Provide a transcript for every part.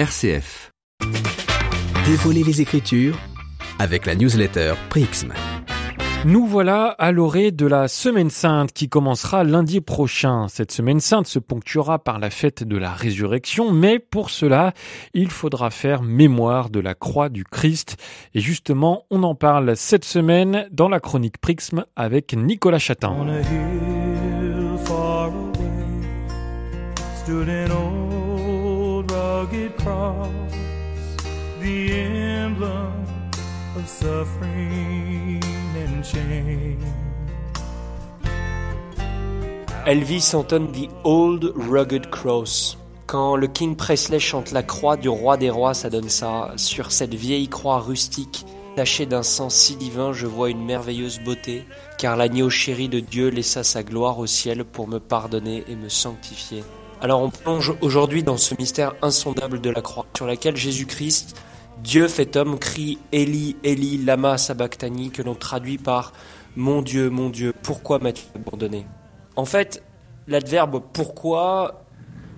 RCF. Dévoiler les Écritures avec la newsletter Prixm. Nous voilà à l'orée de la Semaine Sainte qui commencera lundi prochain. Cette Semaine Sainte se ponctuera par la fête de la résurrection, mais pour cela, il faudra faire mémoire de la croix du Christ. Et justement, on en parle cette semaine dans la chronique Prixm avec Nicolas Chatin. On a hill far away stood an old Elvis entonne The Old Rugged Cross. Quand le King Presley chante la croix du roi des rois, ça donne ça. Sur cette vieille croix rustique, tachée d'un sang si divin, je vois une merveilleuse beauté, car l'agneau chéri de Dieu laissa sa gloire au ciel pour me pardonner et me sanctifier. Alors on plonge aujourd'hui dans ce mystère insondable de la croix, sur laquelle Jésus-Christ, Dieu fait homme, crie Eli, Eli, lama sabachthani, que l'on traduit par Mon Dieu, mon Dieu, pourquoi m'as-tu abandonné? En fait, l'adverbe pourquoi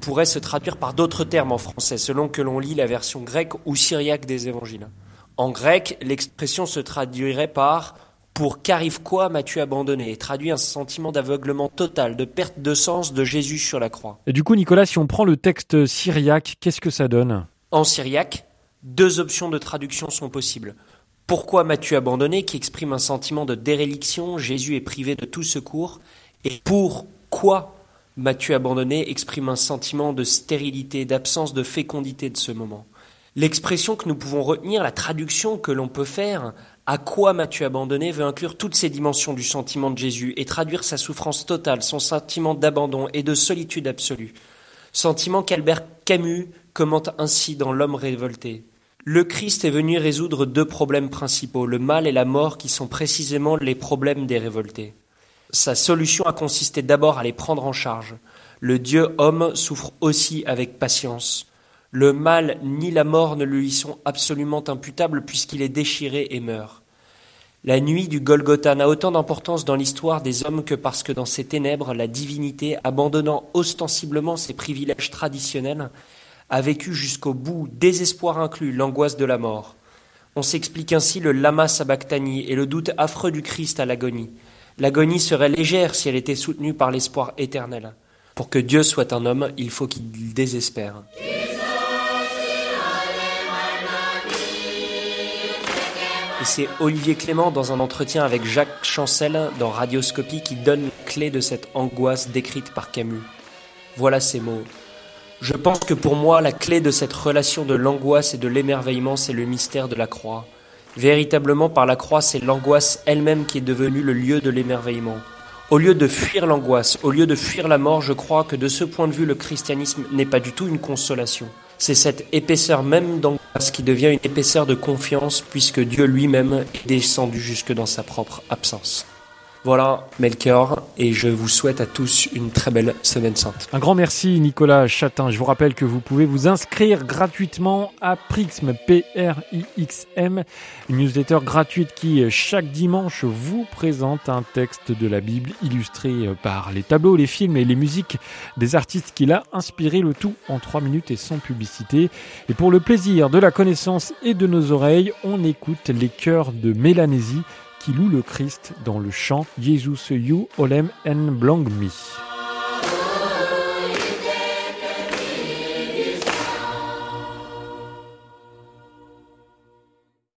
pourrait se traduire par d'autres termes en français, selon que l'on lit la version grecque ou syriaque des évangiles. En grec, l'expression se traduirait par pour qu'arrive quoi m'as-tu abandonné et traduit un sentiment d'aveuglement total, de perte de sens de Jésus sur la croix. Et du coup, Nicolas, si on prend le texte syriaque, qu'est-ce que ça donne? En syriaque, deux options de traduction sont possibles. Pourquoi m'as-tu abandonné qui exprime un sentiment de déréliction, Jésus est privé de tout secours, et pourquoi m'as-tu abandonné exprime un sentiment de stérilité, d'absence de fécondité de ce moment. L'expression que nous pouvons retenir, la traduction que l'on peut faire, à quoi m'as-tu abandonné, veut inclure toutes ces dimensions du sentiment de Jésus et traduire sa souffrance totale, son sentiment d'abandon et de solitude absolue. Sentiment qu'Albert Camus commente ainsi dans L'homme révolté. Le Christ est venu résoudre deux problèmes principaux, le mal et la mort qui sont précisément les problèmes des révoltés. Sa solution a consisté d'abord à les prendre en charge. Le Dieu homme souffre aussi avec patience. Le mal ni la mort ne lui sont absolument imputables puisqu'il est déchiré et meurt. La nuit du Golgotha n'a autant d'importance dans l'histoire des hommes que parce que dans ses ténèbres, la divinité, abandonnant ostensiblement ses privilèges traditionnels, a vécu jusqu'au bout, désespoir inclus, l'angoisse de la mort. On s'explique ainsi le lama sabachthani et le doute affreux du Christ à l'agonie. L'agonie serait légère si elle était soutenue par l'espoir éternel. Pour que Dieu soit un homme, il faut qu'il désespère. Et c'est Olivier Clément dans un entretien avec Jacques Chancel dans Radioscopie qui donne la clé de cette angoisse décrite par Camus. Voilà ces mots. Je pense que pour moi, la clé de cette relation de l'angoisse et de l'émerveillement, c'est le mystère de la croix. Véritablement, par la croix, c'est l'angoisse elle-même qui est devenue le lieu de l'émerveillement. Au lieu de fuir l'angoisse, au lieu de fuir la mort, je crois que de ce point de vue, le christianisme n'est pas du tout une consolation. C'est cette épaisseur même d'angoisse qui devient une épaisseur de confiance puisque Dieu lui-même est descendu jusque dans sa propre absence. Voilà Melchior et je vous souhaite à tous une très belle semaine sainte. Un grand merci Nicolas Chatin. Je vous rappelle que vous pouvez vous inscrire gratuitement à Prixm, P-R-I-X-M, une newsletter gratuite qui chaque dimanche vous présente un texte de la Bible illustré par les tableaux, les films et les musiques des artistes qu'il a inspiré le tout en 3 minutes et sans publicité. Et pour le plaisir de la connaissance et de nos oreilles, on écoute les chœurs de Mélanésie qui loue le Christ dans le chant Jesus you olem en blang mi.